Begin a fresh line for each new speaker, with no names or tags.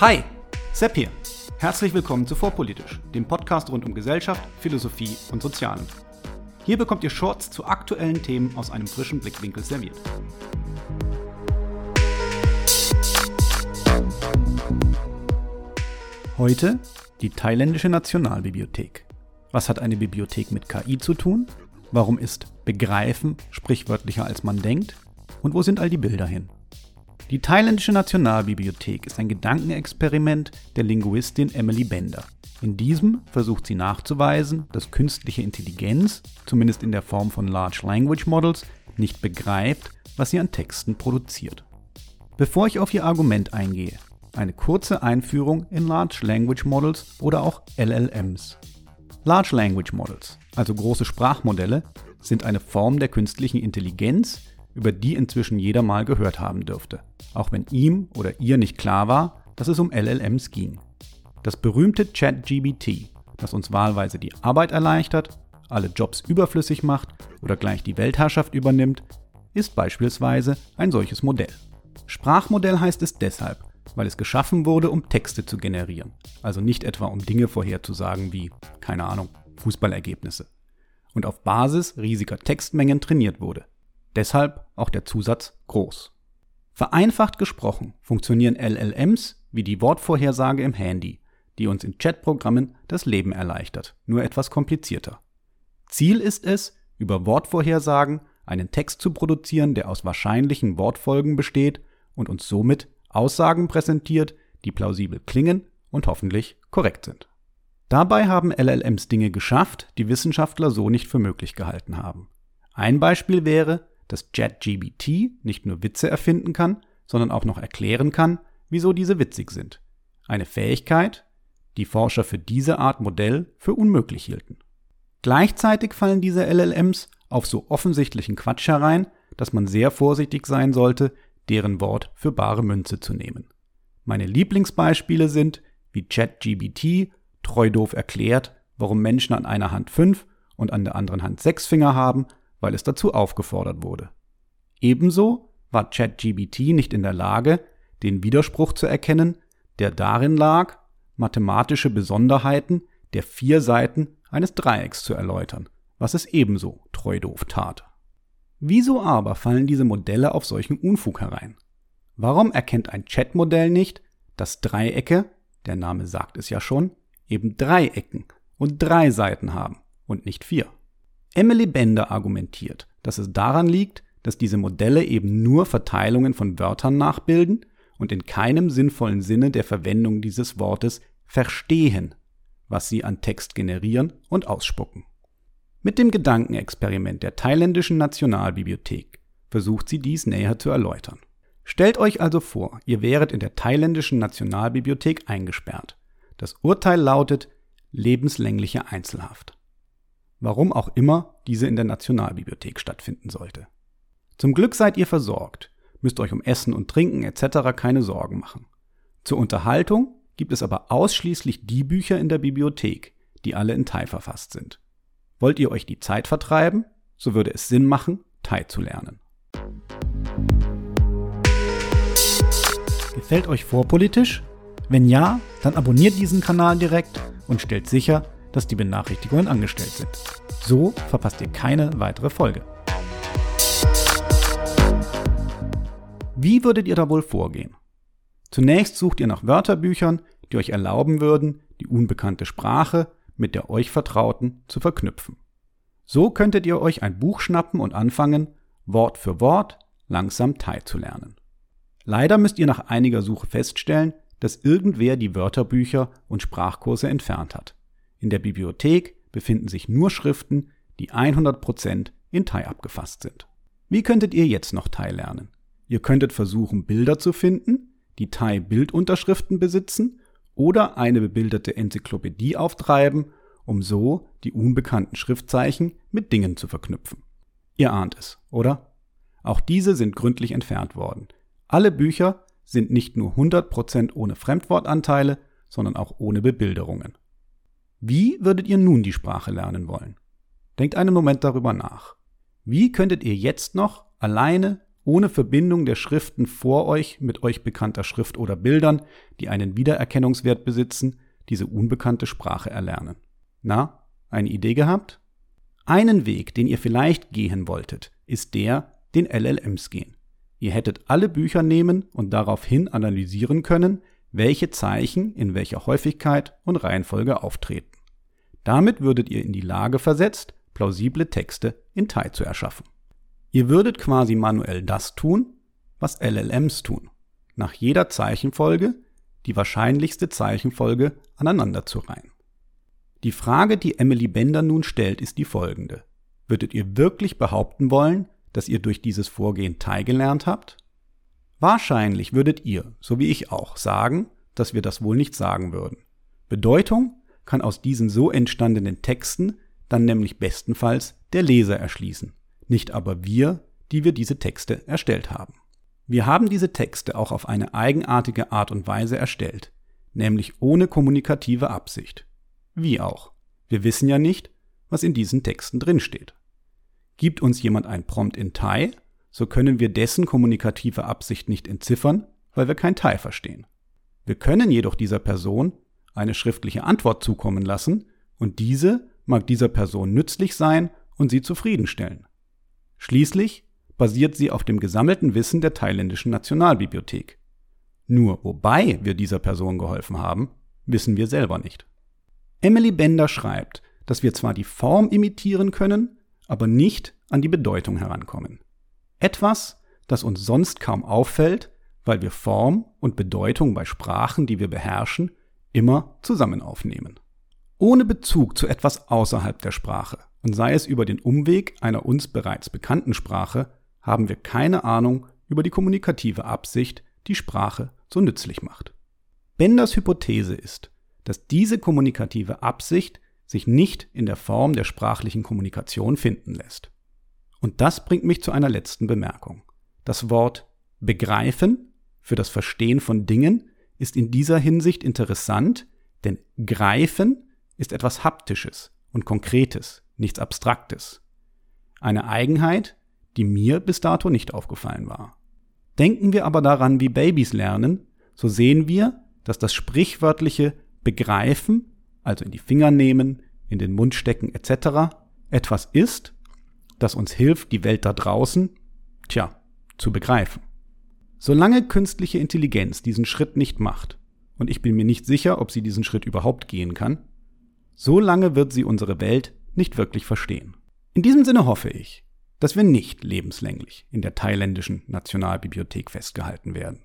Hi, Sepp hier. Herzlich willkommen zu Vorpolitisch, dem Podcast rund um Gesellschaft, Philosophie und Sozialen. Hier bekommt ihr Shorts zu aktuellen Themen aus einem frischen Blickwinkel serviert. Heute die thailändische Nationalbibliothek. Was hat eine Bibliothek mit KI zu tun? Warum ist Begreifen sprichwörtlicher als man denkt? Und wo sind all die Bilder hin? Die thailändische Nationalbibliothek ist ein Gedankenexperiment der Linguistin Emily Bender. In diesem versucht sie nachzuweisen, dass künstliche Intelligenz, zumindest in der Form von Large Language Models, nicht begreift, was sie an Texten produziert. Bevor ich auf ihr Argument eingehe, eine kurze Einführung in Large Language Models oder auch LLMs. Large Language Models, also große Sprachmodelle, sind eine Form der künstlichen Intelligenz, über die inzwischen jeder mal gehört haben dürfte, auch wenn ihm oder ihr nicht klar war, dass es um LLMs ging. Das berühmte ChatGBT, das uns wahlweise die Arbeit erleichtert, alle Jobs überflüssig macht oder gleich die Weltherrschaft übernimmt, ist beispielsweise ein solches Modell. Sprachmodell heißt es deshalb, weil es geschaffen wurde, um Texte zu generieren, also nicht etwa um Dinge vorherzusagen wie, keine Ahnung, Fußballergebnisse. Und auf Basis riesiger Textmengen trainiert wurde. Deshalb auch der Zusatz groß. Vereinfacht gesprochen funktionieren LLMs wie die Wortvorhersage im Handy, die uns in Chatprogrammen das Leben erleichtert, nur etwas komplizierter. Ziel ist es, über Wortvorhersagen einen Text zu produzieren, der aus wahrscheinlichen Wortfolgen besteht und uns somit Aussagen präsentiert, die plausibel klingen und hoffentlich korrekt sind. Dabei haben LLMs Dinge geschafft, die Wissenschaftler so nicht für möglich gehalten haben. Ein Beispiel wäre, dass JetGBT nicht nur Witze erfinden kann, sondern auch noch erklären kann, wieso diese witzig sind. Eine Fähigkeit, die Forscher für diese Art Modell für unmöglich hielten. Gleichzeitig fallen diese LLMs auf so offensichtlichen Quatsch herein, dass man sehr vorsichtig sein sollte, deren Wort für bare Münze zu nehmen. Meine Lieblingsbeispiele sind, wie ChatGBT treu doof erklärt, warum Menschen an einer Hand fünf und an der anderen Hand sechs Finger haben, weil es dazu aufgefordert wurde. Ebenso war ChatGBT nicht in der Lage, den Widerspruch zu erkennen, der darin lag, mathematische Besonderheiten der vier Seiten eines Dreiecks zu erläutern, was es ebenso treu doof tat. Wieso aber fallen diese Modelle auf solchen Unfug herein? Warum erkennt ein Chatmodell nicht, dass Dreiecke, der Name sagt es ja schon, eben drei Ecken und drei Seiten haben und nicht vier? Emily Bender argumentiert, dass es daran liegt, dass diese Modelle eben nur Verteilungen von Wörtern nachbilden und in keinem sinnvollen Sinne der Verwendung dieses Wortes verstehen, was sie an Text generieren und ausspucken. Mit dem Gedankenexperiment der thailändischen Nationalbibliothek versucht sie dies näher zu erläutern. Stellt euch also vor, ihr wäret in der thailändischen Nationalbibliothek eingesperrt. Das Urteil lautet lebenslängliche Einzelhaft. Warum auch immer diese in der Nationalbibliothek stattfinden sollte. Zum Glück seid ihr versorgt, müsst euch um Essen und Trinken etc. keine Sorgen machen. Zur Unterhaltung gibt es aber ausschließlich die Bücher in der Bibliothek, die alle in Thai verfasst sind. Wollt ihr euch die Zeit vertreiben, so würde es Sinn machen, Thai zu lernen. Gefällt euch vorpolitisch? Wenn ja, dann abonniert diesen Kanal direkt und stellt sicher, dass die Benachrichtigungen angestellt sind. So verpasst ihr keine weitere Folge. Wie würdet ihr da wohl vorgehen? Zunächst sucht ihr nach Wörterbüchern, die euch erlauben würden, die unbekannte Sprache mit der euch Vertrauten zu verknüpfen. So könntet ihr euch ein Buch schnappen und anfangen, Wort für Wort langsam Thai zu lernen. Leider müsst ihr nach einiger Suche feststellen, dass irgendwer die Wörterbücher und Sprachkurse entfernt hat. In der Bibliothek befinden sich nur Schriften, die 100% in Thai abgefasst sind. Wie könntet ihr jetzt noch Thai lernen? Ihr könntet versuchen, Bilder zu finden, die Thai-Bildunterschriften besitzen oder eine bebilderte Enzyklopädie auftreiben, um so die unbekannten Schriftzeichen mit Dingen zu verknüpfen. Ihr ahnt es, oder? Auch diese sind gründlich entfernt worden. Alle Bücher sind nicht nur 100% ohne Fremdwortanteile, sondern auch ohne Bebilderungen. Wie würdet ihr nun die Sprache lernen wollen? Denkt einen Moment darüber nach. Wie könntet ihr jetzt noch alleine, ohne Verbindung der Schriften vor euch mit euch bekannter Schrift oder Bildern, die einen Wiedererkennungswert besitzen, diese unbekannte Sprache erlernen. Na, eine Idee gehabt? Einen Weg, den ihr vielleicht gehen wolltet, ist der, den LLMs gehen. Ihr hättet alle Bücher nehmen und daraufhin analysieren können, welche Zeichen in welcher Häufigkeit und Reihenfolge auftreten. Damit würdet ihr in die Lage versetzt, plausible Texte in Tai zu erschaffen. Ihr würdet quasi manuell das tun, was LLMs tun. Nach jeder Zeichenfolge die wahrscheinlichste Zeichenfolge aneinander zu reihen. Die Frage, die Emily Bender nun stellt, ist die folgende. Würdet ihr wirklich behaupten wollen, dass ihr durch dieses Vorgehen Tai gelernt habt? Wahrscheinlich würdet ihr, so wie ich auch, sagen, dass wir das wohl nicht sagen würden. Bedeutung kann aus diesen so entstandenen Texten dann nämlich bestenfalls der Leser erschließen, nicht aber wir, die wir diese Texte erstellt haben. Wir haben diese Texte auch auf eine eigenartige Art und Weise erstellt, nämlich ohne kommunikative Absicht. Wie auch. Wir wissen ja nicht, was in diesen Texten drinsteht. Gibt uns jemand ein Prompt in Thai, so können wir dessen kommunikative Absicht nicht entziffern, weil wir kein Thai verstehen. Wir können jedoch dieser Person eine schriftliche Antwort zukommen lassen und diese mag dieser Person nützlich sein und sie zufriedenstellen. Schließlich basiert sie auf dem gesammelten Wissen der thailändischen Nationalbibliothek. Nur wobei wir dieser Person geholfen haben, wissen wir selber nicht. Emily Bender schreibt, dass wir zwar die Form imitieren können, aber nicht an die Bedeutung herankommen. Etwas, das uns sonst kaum auffällt, weil wir Form und Bedeutung bei Sprachen, die wir beherrschen, immer zusammen aufnehmen. Ohne Bezug zu etwas außerhalb der Sprache und sei es über den Umweg einer uns bereits bekannten Sprache, haben wir keine Ahnung über die kommunikative Absicht, die Sprache so nützlich macht. Benders Hypothese ist, dass diese kommunikative Absicht sich nicht in der Form der sprachlichen Kommunikation finden lässt. Und das bringt mich zu einer letzten Bemerkung. Das Wort begreifen für das Verstehen von Dingen ist in dieser Hinsicht interessant, denn greifen ist etwas Haptisches und Konkretes, nichts Abstraktes. Eine Eigenheit, die mir bis dato nicht aufgefallen war. Denken wir aber daran, wie Babys lernen, so sehen wir, dass das sprichwörtliche Begreifen, also in die Finger nehmen, in den Mund stecken etc., etwas ist, das uns hilft, die Welt da draußen, tja, zu begreifen. Solange künstliche Intelligenz diesen Schritt nicht macht, und ich bin mir nicht sicher, ob sie diesen Schritt überhaupt gehen kann, so lange wird sie unsere Welt nicht wirklich verstehen. In diesem Sinne hoffe ich, dass wir nicht lebenslänglich in der thailändischen Nationalbibliothek festgehalten werden.